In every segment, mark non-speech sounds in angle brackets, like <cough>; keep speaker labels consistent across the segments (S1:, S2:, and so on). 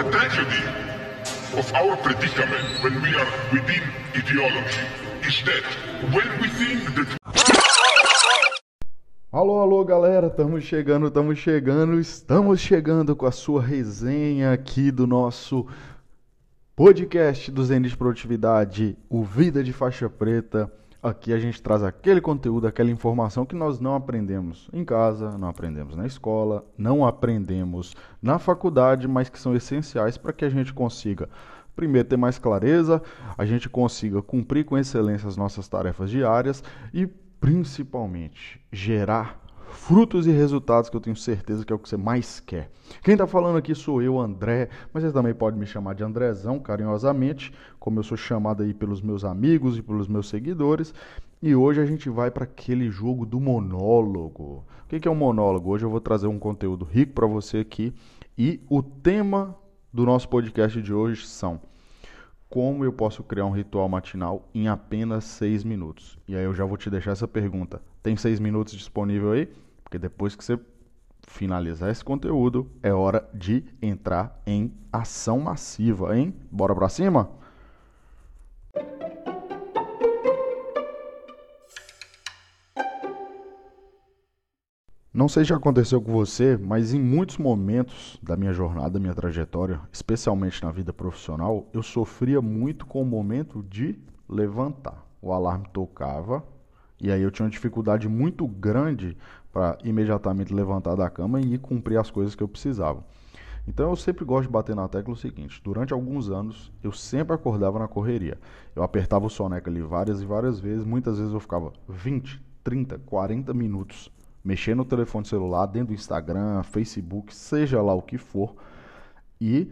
S1: The tragedy of our predicament when we are within ideology is that when we think that
S2: Alô, alô, galera, estamos chegando, estamos chegando, estamos chegando com a sua resenha aqui do nosso podcast do Zen de Produtividade, o Vida de Faixa Preta. Aqui a gente traz aquele conteúdo, aquela informação que nós não aprendemos em casa, não aprendemos na escola, não aprendemos na faculdade, mas que são essenciais para que a gente consiga, primeiro, ter mais clareza, a gente consiga cumprir com excelência as nossas tarefas diárias e principalmente gerar frutos e resultados que eu tenho certeza que é o que você mais quer. Quem está falando aqui sou eu, André, mas você também pode me chamar de Andrezão, carinhosamente, como eu sou chamado aí pelos meus amigos e pelos meus seguidores. E hoje a gente vai para aquele jogo do monólogo. O que é um monólogo? Hoje eu vou trazer um conteúdo rico para você aqui e o tema do nosso podcast de hoje são como eu posso criar um ritual matinal em apenas seis minutos? E aí eu já vou te deixar essa pergunta. Tem seis minutos disponível aí? Porque depois que você finalizar esse conteúdo, é hora de entrar em ação massiva, hein? Bora pra cima? Não sei se aconteceu com você, mas em muitos momentos da minha jornada, da minha trajetória, especialmente na vida profissional, eu sofria muito com o momento de levantar. O alarme tocava e aí eu tinha uma dificuldade muito grande para imediatamente levantar da cama e ir cumprir as coisas que eu precisava. Então eu sempre gosto de bater na tecla o seguinte: durante alguns anos eu sempre acordava na correria. Eu apertava o soneca ali várias e várias vezes, muitas vezes eu ficava 20, 30, 40 minutos mexer no telefone celular, dentro do Instagram, Facebook, seja lá o que for. E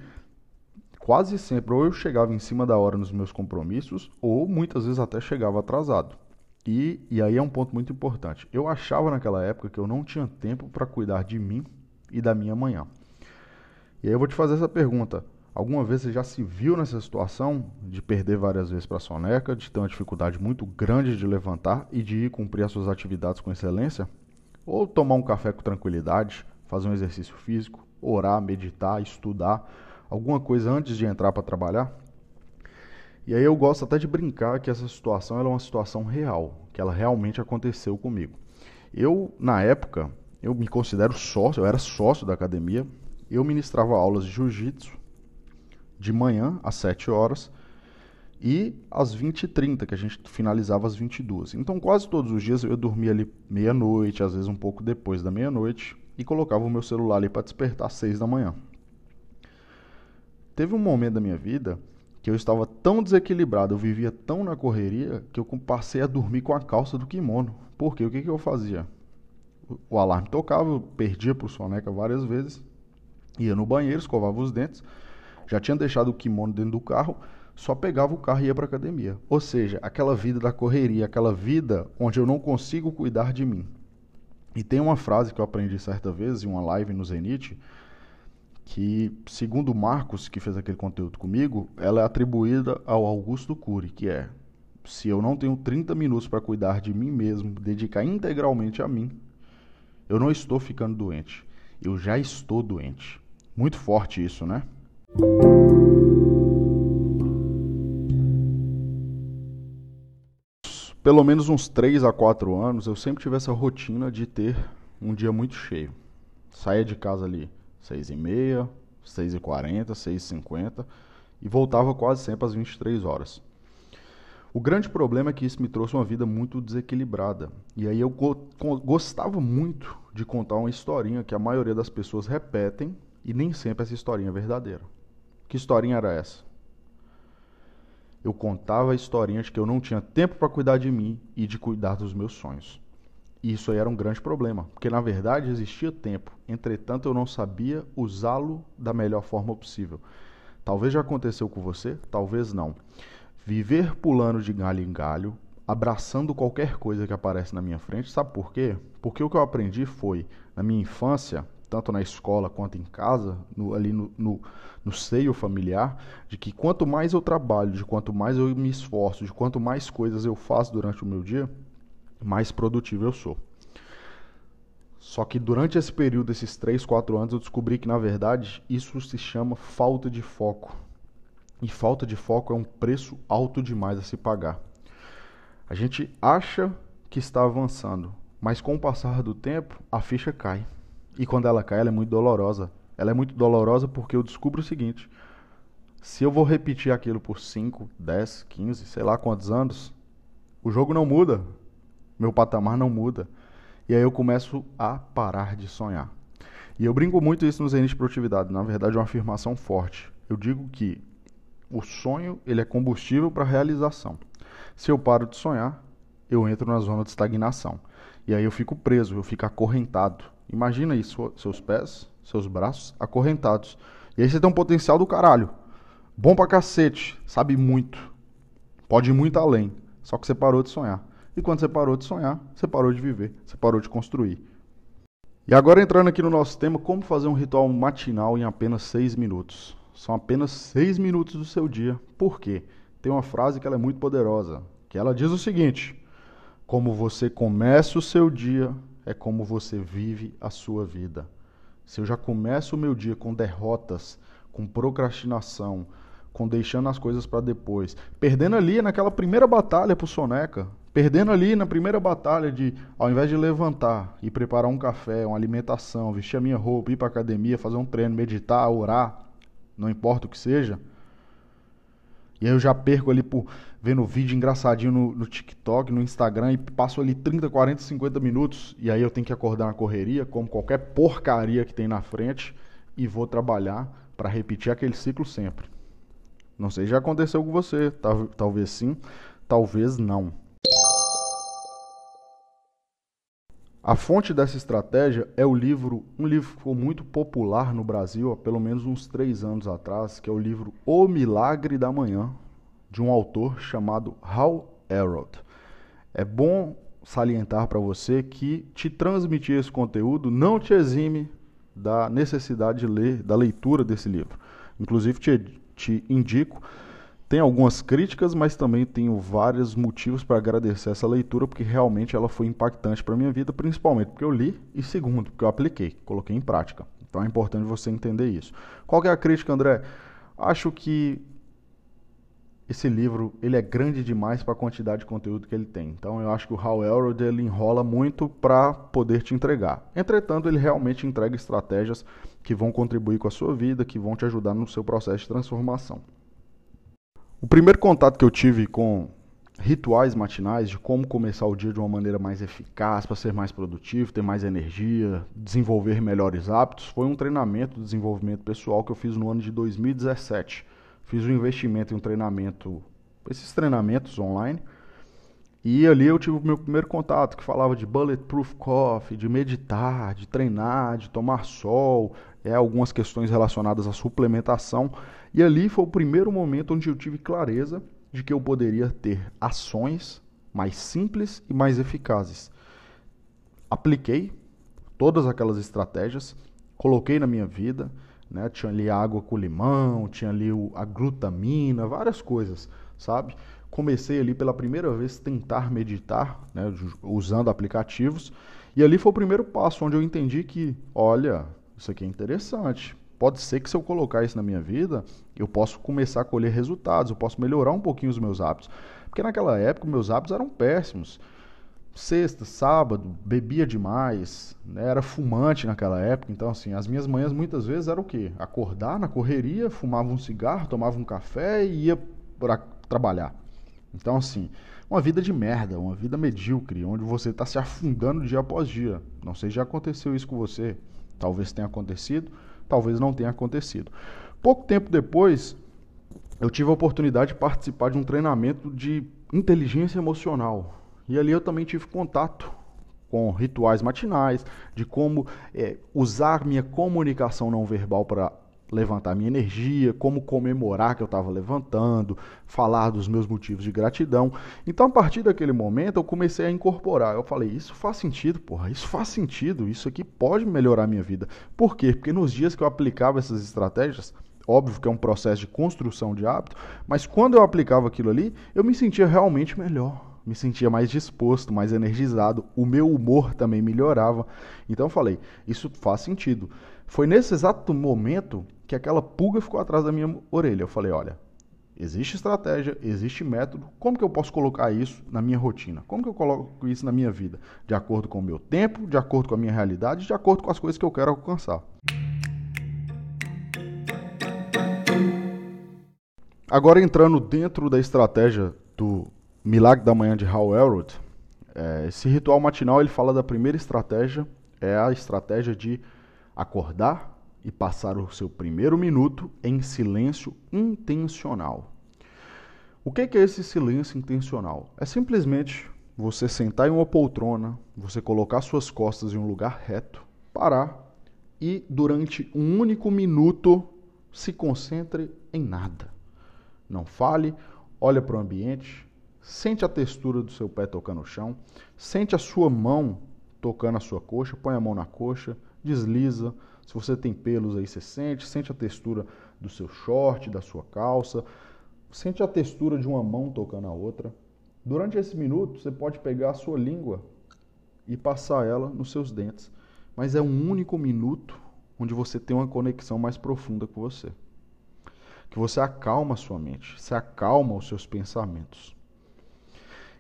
S2: quase sempre ou eu chegava em cima da hora nos meus compromissos, ou muitas vezes até chegava atrasado. E, e aí é um ponto muito importante. Eu achava naquela época que eu não tinha tempo para cuidar de mim e da minha manhã. E aí eu vou te fazer essa pergunta. Alguma vez você já se viu nessa situação de perder várias vezes para a soneca, de ter uma dificuldade muito grande de levantar e de ir cumprir as suas atividades com excelência? Ou tomar um café com tranquilidade, fazer um exercício físico, orar, meditar, estudar, alguma coisa antes de entrar para trabalhar. E aí eu gosto até de brincar que essa situação é uma situação real, que ela realmente aconteceu comigo. Eu, na época, eu me considero sócio, eu era sócio da academia, eu ministrava aulas de jiu-jitsu de manhã às 7 horas e às 20h30, que a gente finalizava às 22 Então, quase todos os dias eu dormia ali meia-noite, às vezes um pouco depois da meia-noite, e colocava o meu celular ali para despertar às 6 da manhã. Teve um momento da minha vida que eu estava tão desequilibrado, eu vivia tão na correria, que eu passei a dormir com a calça do kimono. Por quê? O que, que eu fazia? O alarme tocava, eu perdia para o soneca várias vezes, ia no banheiro, escovava os dentes, já tinha deixado o kimono dentro do carro, só pegava o carro e ia para academia. Ou seja, aquela vida da correria, aquela vida onde eu não consigo cuidar de mim. E tem uma frase que eu aprendi certa vez em uma live no Zenit, que, segundo Marcos, que fez aquele conteúdo comigo, ela é atribuída ao Augusto Cury, que é: se eu não tenho 30 minutos para cuidar de mim mesmo, dedicar integralmente a mim, eu não estou ficando doente. Eu já estou doente. Muito forte isso, né? pelo menos uns 3 a 4 anos, eu sempre tive essa rotina de ter um dia muito cheio. Saía de casa ali 6 e meia, 6 e 40, 6 e 50 e voltava quase sempre às 23 horas. O grande problema é que isso me trouxe uma vida muito desequilibrada. E aí eu go gostava muito de contar uma historinha que a maioria das pessoas repetem e nem sempre essa historinha é verdadeira. Que historinha era essa? eu contava historinhas de que eu não tinha tempo para cuidar de mim e de cuidar dos meus sonhos. E isso aí era um grande problema, porque na verdade existia tempo, entretanto eu não sabia usá-lo da melhor forma possível. Talvez já aconteceu com você, talvez não. Viver pulando de galho em galho, abraçando qualquer coisa que aparece na minha frente, sabe por quê? Porque o que eu aprendi foi, na minha infância, tanto na escola quanto em casa, no, ali no, no, no, seio familiar, de que quanto mais eu trabalho, de quanto mais eu me esforço, de quanto mais coisas eu faço durante o meu dia, mais produtivo eu sou. Só que durante esse período, esses 3, 4 anos, eu descobri que na verdade isso se chama falta de foco. E falta de foco é um preço alto demais a se pagar. A gente acha que está avançando, mas com o passar do tempo, a ficha cai. E quando ela cai, ela é muito dolorosa. Ela é muito dolorosa porque eu descubro o seguinte: se eu vou repetir aquilo por 5, 10, 15, sei lá quantos anos, o jogo não muda. Meu patamar não muda. E aí eu começo a parar de sonhar. E eu brinco muito isso no Zenith Produtividade. Na verdade, é uma afirmação forte. Eu digo que o sonho ele é combustível para a realização. Se eu paro de sonhar, eu entro na zona de estagnação. E aí eu fico preso, eu fico acorrentado. Imagina isso, seus pés, seus braços acorrentados. E aí você tem um potencial do caralho. Bom pra cacete, sabe muito. Pode ir muito além. Só que você parou de sonhar. E quando você parou de sonhar, você parou de viver, você parou de construir. E agora entrando aqui no nosso tema, como fazer um ritual matinal em apenas seis minutos. São apenas seis minutos do seu dia. Por quê? Tem uma frase que ela é muito poderosa, que ela diz o seguinte: como você começa o seu dia é como você vive a sua vida. Se eu já começo o meu dia com derrotas, com procrastinação, com deixando as coisas para depois, perdendo ali naquela primeira batalha pro Soneca, Perdendo ali na primeira batalha de, ao invés de levantar e preparar um café, uma alimentação, vestir a minha roupa, ir para academia, fazer um treino, meditar, orar, não importa o que seja. E aí eu já perco ali por vendo vídeo engraçadinho no, no TikTok, no Instagram e passo ali 30, 40, 50 minutos e aí eu tenho que acordar na correria, como qualquer porcaria que tem na frente e vou trabalhar para repetir aquele ciclo sempre. Não sei, já aconteceu com você, talvez sim, talvez não. A fonte dessa estratégia é o livro, um livro que ficou muito popular no Brasil há pelo menos uns três anos atrás, que é o livro O Milagre da Manhã, de um autor chamado Hal Elrod. É bom salientar para você que te transmitir esse conteúdo não te exime da necessidade de ler, da leitura desse livro. Inclusive te, te indico tem algumas críticas, mas também tenho vários motivos para agradecer essa leitura, porque realmente ela foi impactante para a minha vida, principalmente porque eu li e segundo, porque eu apliquei, coloquei em prática. Então é importante você entender isso. Qual é a crítica, André? Acho que esse livro ele é grande demais para a quantidade de conteúdo que ele tem. Então eu acho que o Hal Elrod ele enrola muito para poder te entregar. Entretanto, ele realmente entrega estratégias que vão contribuir com a sua vida, que vão te ajudar no seu processo de transformação. O primeiro contato que eu tive com rituais matinais de como começar o dia de uma maneira mais eficaz, para ser mais produtivo, ter mais energia, desenvolver melhores hábitos, foi um treinamento de desenvolvimento pessoal que eu fiz no ano de 2017. Fiz um investimento em um treinamento, esses treinamentos online, e ali eu tive o meu primeiro contato, que falava de bulletproof coffee, de meditar, de treinar, de tomar sol, é, algumas questões relacionadas à suplementação. E ali foi o primeiro momento onde eu tive clareza de que eu poderia ter ações mais simples e mais eficazes. Apliquei todas aquelas estratégias, coloquei na minha vida, né? Tinha ali água com limão, tinha ali a glutamina, várias coisas, sabe? Comecei ali pela primeira vez tentar meditar, né? usando aplicativos, e ali foi o primeiro passo onde eu entendi que, olha, isso aqui é interessante. Pode ser que se eu colocar isso na minha vida, eu posso começar a colher resultados, eu posso melhorar um pouquinho os meus hábitos. Porque naquela época meus hábitos eram péssimos. Sexta, sábado, bebia demais, né? era fumante naquela época, então assim, as minhas manhãs muitas vezes era o quê? Acordar na correria, fumava um cigarro, tomava um café e ia para trabalhar. Então assim, uma vida de merda, uma vida medíocre, onde você está se afundando dia após dia. Não sei se já aconteceu isso com você. Talvez tenha acontecido, talvez não tenha acontecido. Pouco tempo depois, eu tive a oportunidade de participar de um treinamento de inteligência emocional. E ali eu também tive contato com rituais matinais, de como é, usar minha comunicação não verbal para levantar minha energia, como comemorar que eu estava levantando, falar dos meus motivos de gratidão. Então, a partir daquele momento, eu comecei a incorporar. Eu falei, isso faz sentido, porra, isso faz sentido, isso aqui pode melhorar a minha vida. Por quê? Porque nos dias que eu aplicava essas estratégias, óbvio que é um processo de construção de hábito, mas quando eu aplicava aquilo ali, eu me sentia realmente melhor me sentia mais disposto, mais energizado, o meu humor também melhorava. Então eu falei, isso faz sentido. Foi nesse exato momento que aquela pulga ficou atrás da minha orelha. Eu falei, olha, existe estratégia, existe método, como que eu posso colocar isso na minha rotina? Como que eu coloco isso na minha vida? De acordo com o meu tempo, de acordo com a minha realidade, de acordo com as coisas que eu quero alcançar. Agora entrando dentro da estratégia do Milagre da Manhã de Hal Elrod, é, esse ritual matinal ele fala da primeira estratégia, é a estratégia de acordar e passar o seu primeiro minuto em silêncio intencional. O que é esse silêncio intencional? É simplesmente você sentar em uma poltrona, você colocar suas costas em um lugar reto, parar e durante um único minuto se concentre em nada. Não fale, olha para o ambiente, sente a textura do seu pé tocando o chão, sente a sua mão tocando a sua coxa, põe a mão na coxa, desliza. Se você tem pelos aí, você sente, sente a textura do seu short, da sua calça, sente a textura de uma mão tocando a outra. Durante esse minuto, você pode pegar a sua língua e passar ela nos seus dentes, mas é um único minuto onde você tem uma conexão mais profunda com você que você acalma a sua mente, se acalma os seus pensamentos.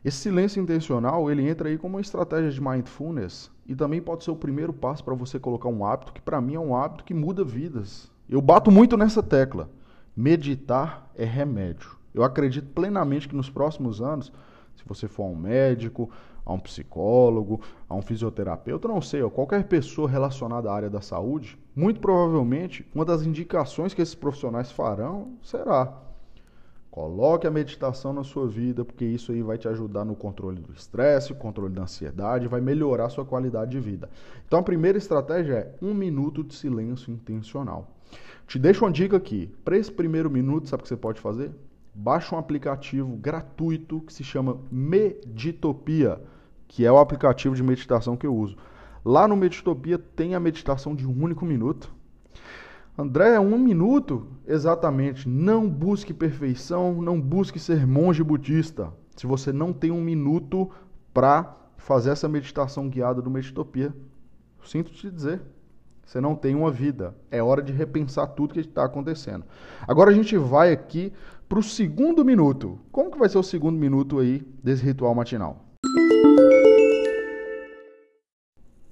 S2: Esse silêncio intencional, ele entra aí como uma estratégia de mindfulness e também pode ser o primeiro passo para você colocar um hábito que para mim é um hábito que muda vidas. Eu bato muito nessa tecla. Meditar é remédio. Eu acredito plenamente que nos próximos anos, se você for um médico, a um psicólogo, a um fisioterapeuta, não sei, a qualquer pessoa relacionada à área da saúde, muito provavelmente uma das indicações que esses profissionais farão será: coloque a meditação na sua vida, porque isso aí vai te ajudar no controle do estresse, controle da ansiedade, vai melhorar a sua qualidade de vida. Então a primeira estratégia é um minuto de silêncio intencional. Te deixo uma dica aqui. Para esse primeiro minuto, sabe o que você pode fazer? Baixa um aplicativo gratuito que se chama Meditopia que é o aplicativo de meditação que eu uso. Lá no Meditopia tem a meditação de um único minuto. André, é um minuto? Exatamente. Não busque perfeição, não busque ser monge budista. Se você não tem um minuto para fazer essa meditação guiada do Meditopia, sinto te dizer, você não tem uma vida. É hora de repensar tudo que está acontecendo. Agora a gente vai aqui para o segundo minuto. Como que vai ser o segundo minuto aí desse ritual matinal?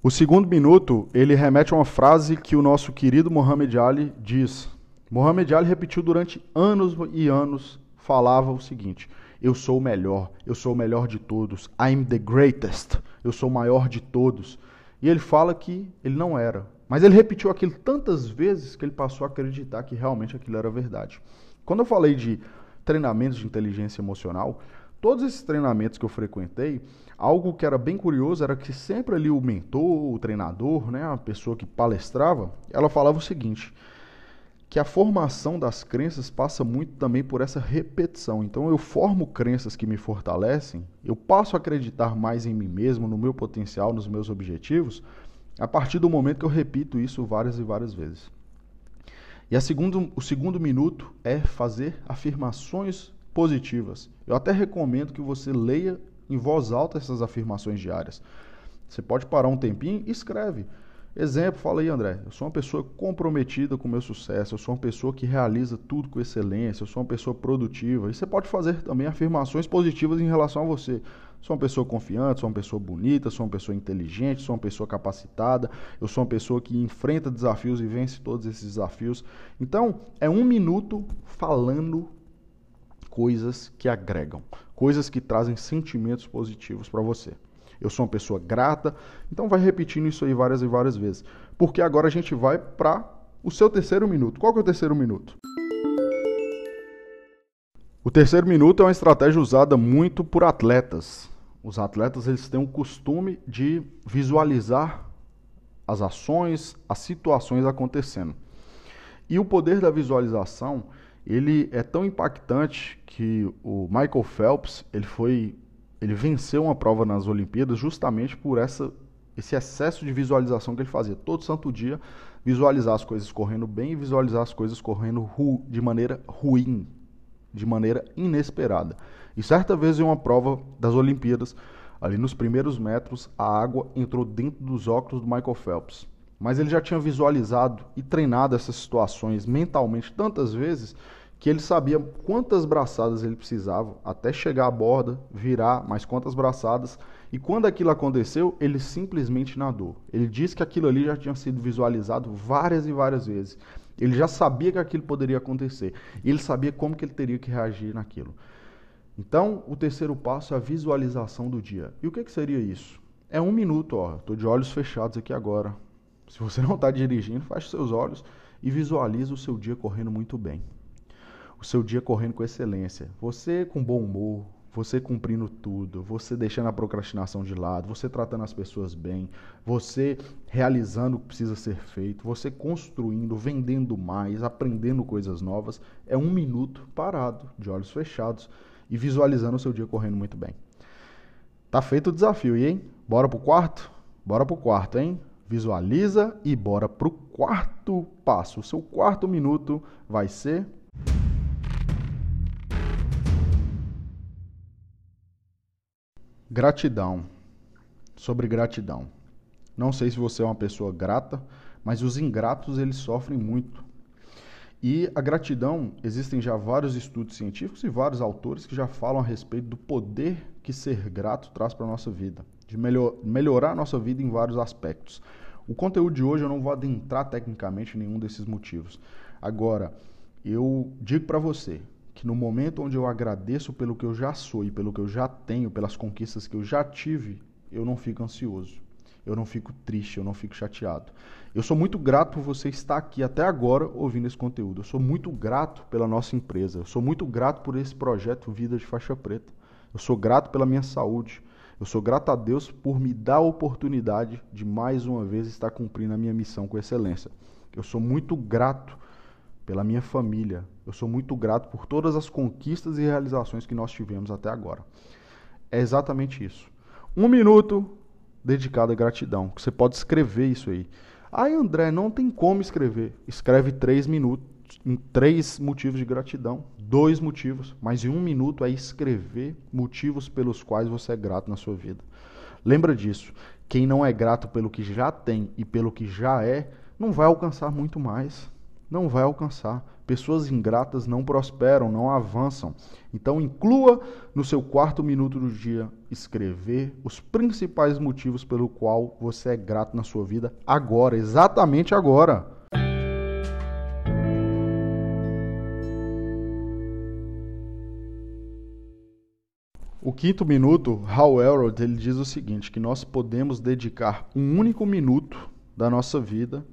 S2: O segundo minuto, ele remete a uma frase que o nosso querido Muhammad Ali diz. Muhammad Ali repetiu durante anos e anos, falava o seguinte: Eu sou o melhor, eu sou o melhor de todos, I'm the greatest, eu sou o maior de todos. E ele fala que ele não era. Mas ele repetiu aquilo tantas vezes que ele passou a acreditar que realmente aquilo era verdade. Quando eu falei de treinamentos de inteligência emocional, todos esses treinamentos que eu frequentei, algo que era bem curioso era que sempre ali o mentor, o treinador, né, a pessoa que palestrava, ela falava o seguinte, que a formação das crenças passa muito também por essa repetição. Então eu formo crenças que me fortalecem, eu passo a acreditar mais em mim mesmo, no meu potencial, nos meus objetivos, a partir do momento que eu repito isso várias e várias vezes. E segundo, o segundo minuto é fazer afirmações positivas. Eu até recomendo que você leia em voz alta essas afirmações diárias. Você pode parar um tempinho e escreve. Exemplo, fala aí, André. Eu sou uma pessoa comprometida com o meu sucesso, eu sou uma pessoa que realiza tudo com excelência, eu sou uma pessoa produtiva. E você pode fazer também afirmações positivas em relação a você. Sou uma pessoa confiante, sou uma pessoa bonita, sou uma pessoa inteligente, sou uma pessoa capacitada, eu sou uma pessoa que enfrenta desafios e vence todos esses desafios. Então, é um minuto falando coisas que agregam, coisas que trazem sentimentos positivos para você. Eu sou uma pessoa grata, então vai repetindo isso aí várias e várias vezes. Porque agora a gente vai para o seu terceiro minuto. Qual que é o terceiro minuto? O terceiro minuto é uma estratégia usada muito por atletas. Os atletas eles têm o costume de visualizar as ações, as situações acontecendo. E o poder da visualização ele é tão impactante que o Michael Phelps ele foi ele venceu uma prova nas Olimpíadas justamente por essa esse excesso de visualização que ele fazia todo santo dia visualizar as coisas correndo bem e visualizar as coisas correndo de maneira ruim de maneira inesperada E certa vez em uma prova das Olimpíadas, ali nos primeiros metros, a água entrou dentro dos óculos do Michael Phelps. Mas ele já tinha visualizado e treinado essas situações mentalmente tantas vezes que ele sabia quantas braçadas ele precisava até chegar à borda, virar mais quantas braçadas, e quando aquilo aconteceu, ele simplesmente nadou. Ele disse que aquilo ali já tinha sido visualizado várias e várias vezes. Ele já sabia que aquilo poderia acontecer. E ele sabia como que ele teria que reagir naquilo. Então, o terceiro passo é a visualização do dia. E o que, que seria isso? É um minuto, ó. Estou de olhos fechados aqui agora. Se você não está dirigindo, feche seus olhos e visualize o seu dia correndo muito bem. O seu dia correndo com excelência. Você com bom humor, você cumprindo tudo, você deixando a procrastinação de lado, você tratando as pessoas bem, você realizando o que precisa ser feito, você construindo, vendendo mais, aprendendo coisas novas, é um minuto parado, de olhos fechados e visualizando o seu dia correndo muito bem. Tá feito o desafio, e hein? Bora pro quarto? Bora pro quarto, hein? Visualiza e bora pro quarto passo. O seu quarto minuto vai ser Gratidão. Sobre gratidão. Não sei se você é uma pessoa grata, mas os ingratos eles sofrem muito. E a gratidão, existem já vários estudos científicos e vários autores que já falam a respeito do poder que ser grato traz para a nossa vida, de melhor, melhorar a nossa vida em vários aspectos. O conteúdo de hoje eu não vou adentrar tecnicamente em nenhum desses motivos. Agora, eu digo para você, que no momento onde eu agradeço pelo que eu já sou e pelo que eu já tenho, pelas conquistas que eu já tive, eu não fico ansioso, eu não fico triste, eu não fico chateado. Eu sou muito grato por você estar aqui até agora ouvindo esse conteúdo. Eu sou muito grato pela nossa empresa. Eu sou muito grato por esse projeto Vida de Faixa Preta. Eu sou grato pela minha saúde. Eu sou grato a Deus por me dar a oportunidade de mais uma vez estar cumprindo a minha missão com excelência. Eu sou muito grato pela minha família. Eu sou muito grato por todas as conquistas e realizações que nós tivemos até agora. É exatamente isso. Um minuto dedicado à gratidão. Você pode escrever isso aí. Ai, André, não tem como escrever. Escreve três minutos, em três motivos de gratidão. Dois motivos. Mas em um minuto é escrever motivos pelos quais você é grato na sua vida. Lembra disso. Quem não é grato pelo que já tem e pelo que já é, não vai alcançar muito mais não vai alcançar. Pessoas ingratas não prosperam, não avançam. Então, inclua no seu quarto minuto do dia escrever os principais motivos pelo qual você é grato na sua vida agora, exatamente agora. O quinto minuto, Hal Elrod, ele diz o seguinte, que nós podemos dedicar um único minuto da nossa vida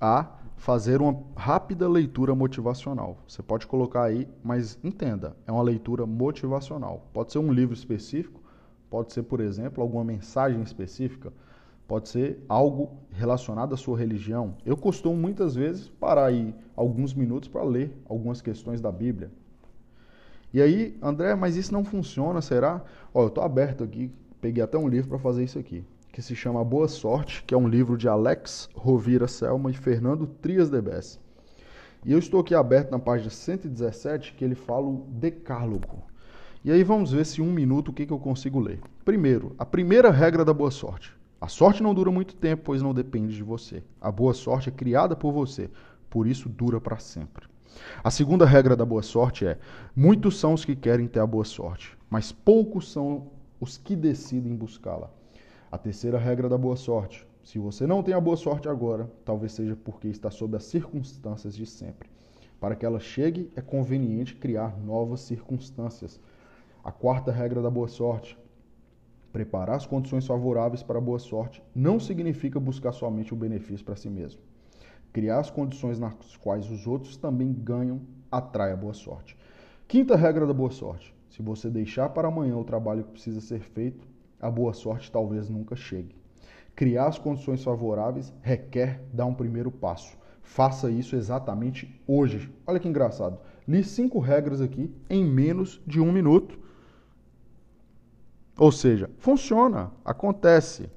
S2: a fazer uma rápida leitura motivacional. Você pode colocar aí, mas entenda, é uma leitura motivacional. Pode ser um livro específico, pode ser, por exemplo, alguma mensagem específica, pode ser algo relacionado à sua religião. Eu costumo muitas vezes parar aí alguns minutos para ler algumas questões da Bíblia. E aí, André, mas isso não funciona, será? Ó, eu estou aberto aqui, peguei até um livro para fazer isso aqui que se chama Boa Sorte, que é um livro de Alex Rovira Selma e Fernando Trias de Bess. E eu estou aqui aberto na página 117, que ele fala o decálogo. E aí vamos ver se um minuto o que, que eu consigo ler. Primeiro, a primeira regra da boa sorte. A sorte não dura muito tempo, pois não depende de você. A boa sorte é criada por você, por isso dura para sempre. A segunda regra da boa sorte é: muitos são os que querem ter a boa sorte, mas poucos são os que decidem buscá-la. A terceira regra da boa sorte. Se você não tem a boa sorte agora, talvez seja porque está sob as circunstâncias de sempre. Para que ela chegue, é conveniente criar novas circunstâncias. A quarta regra da boa sorte. Preparar as condições favoráveis para a boa sorte não significa buscar somente o benefício para si mesmo. Criar as condições nas quais os outros também ganham atrai a boa sorte. Quinta regra da boa sorte. Se você deixar para amanhã o trabalho que precisa ser feito, a boa sorte talvez nunca chegue. Criar as condições favoráveis requer dar um primeiro passo. Faça isso exatamente hoje. Olha que engraçado. Li cinco regras aqui em menos de um minuto. Ou seja, funciona, acontece.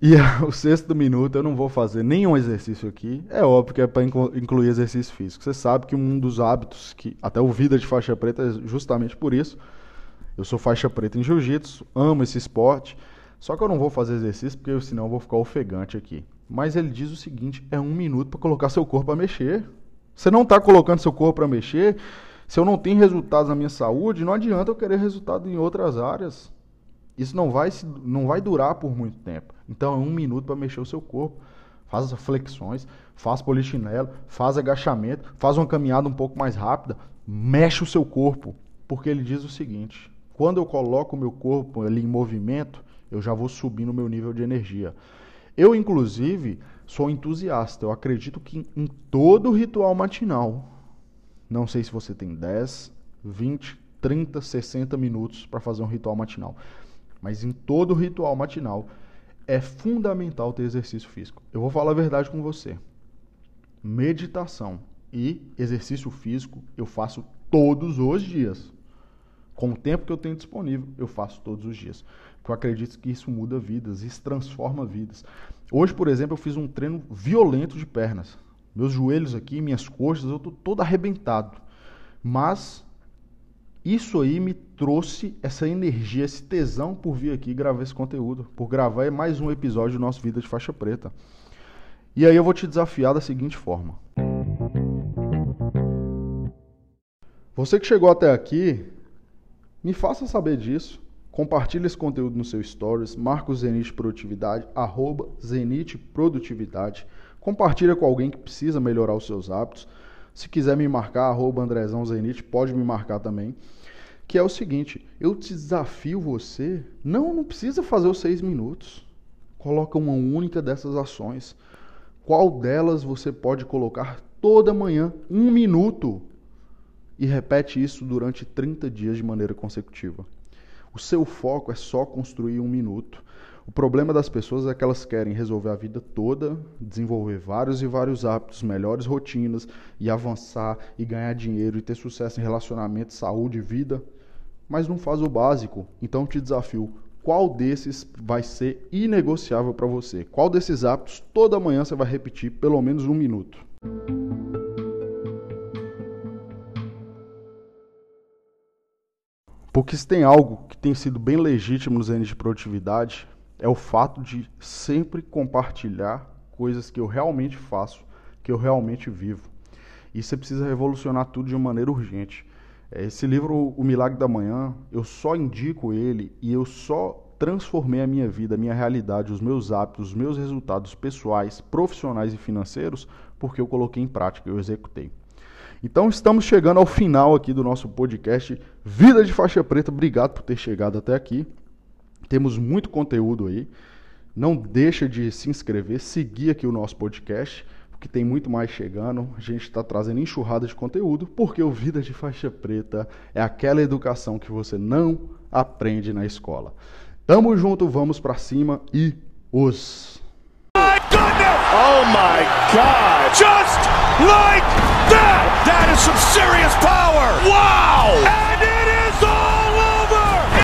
S2: E <laughs> o sexto minuto eu não vou fazer nenhum exercício aqui. É óbvio que é para incluir exercício físico. Você sabe que um dos hábitos que até o vida de faixa preta é justamente por isso. Eu sou faixa preta em jiu-jitsu, amo esse esporte. Só que eu não vou fazer exercício porque senão eu vou ficar ofegante aqui. Mas ele diz o seguinte: é um minuto para colocar seu corpo a mexer. Você não está colocando seu corpo para mexer. Se eu não tenho resultados na minha saúde, não adianta eu querer resultado em outras áreas. Isso não vai, não vai durar por muito tempo. Então é um minuto para mexer o seu corpo. Faz as flexões, faz polichinelo, faz agachamento, faz uma caminhada um pouco mais rápida, mexe o seu corpo. Porque ele diz o seguinte: quando eu coloco o meu corpo ali em movimento, eu já vou subir no meu nível de energia. Eu, inclusive, sou entusiasta. Eu acredito que em todo ritual matinal, não sei se você tem 10, 20, 30, 60 minutos para fazer um ritual matinal. Mas em todo ritual matinal é fundamental ter exercício físico. Eu vou falar a verdade com você. Meditação e exercício físico eu faço todos os dias. Com o tempo que eu tenho disponível, eu faço todos os dias. Porque eu acredito que isso muda vidas, isso transforma vidas. Hoje, por exemplo, eu fiz um treino violento de pernas. Meus joelhos aqui, minhas coxas, eu estou todo arrebentado. Mas isso aí me trouxe essa energia, esse tesão por vir aqui gravar esse conteúdo, por gravar mais um episódio do nosso Vida de Faixa Preta. E aí eu vou te desafiar da seguinte forma. Você que chegou até aqui, me faça saber disso. Compartilhe esse conteúdo no seu stories, marca o Zenit Produtividade, arroba Zenit Produtividade. Compartilha com alguém que precisa melhorar os seus hábitos. Se quiser me marcar, arroba Andrezão Zenit, pode me marcar também que é o seguinte: eu te desafio você, não, não precisa fazer os seis minutos. Coloca uma única dessas ações. Qual delas você pode colocar toda manhã, um minuto, e repete isso durante 30 dias de maneira consecutiva. O seu foco é só construir um minuto. O problema das pessoas é que elas querem resolver a vida toda, desenvolver vários e vários hábitos, melhores rotinas e avançar e ganhar dinheiro e ter sucesso em relacionamento, saúde, vida mas não faz o básico. Então te desafio, qual desses vai ser inegociável para você? Qual desses hábitos toda manhã você vai repetir pelo menos um minuto? Porque se tem algo que tem sido bem legítimo nos anos de produtividade, é o fato de sempre compartilhar coisas que eu realmente faço, que eu realmente vivo. E você precisa revolucionar tudo de uma maneira urgente. É, esse livro, O Milagre da Manhã, eu só indico ele e eu só transformei a minha vida, a minha realidade, os meus hábitos, os meus resultados pessoais, profissionais e financeiros, porque eu coloquei em prática, eu executei. Então estamos chegando ao final aqui do nosso podcast Vida de Faixa Preta. Obrigado por ter chegado até aqui. Temos muito conteúdo aí. Não deixa de se inscrever, seguir aqui o nosso podcast que tem muito mais chegando. A gente está trazendo enxurrada de conteúdo, porque o Vida de Faixa Preta é aquela educação que você não aprende na escola. Tamo junto, vamos para cima e os. Oh my God! Just like that! That is some serious power! Wow! And it is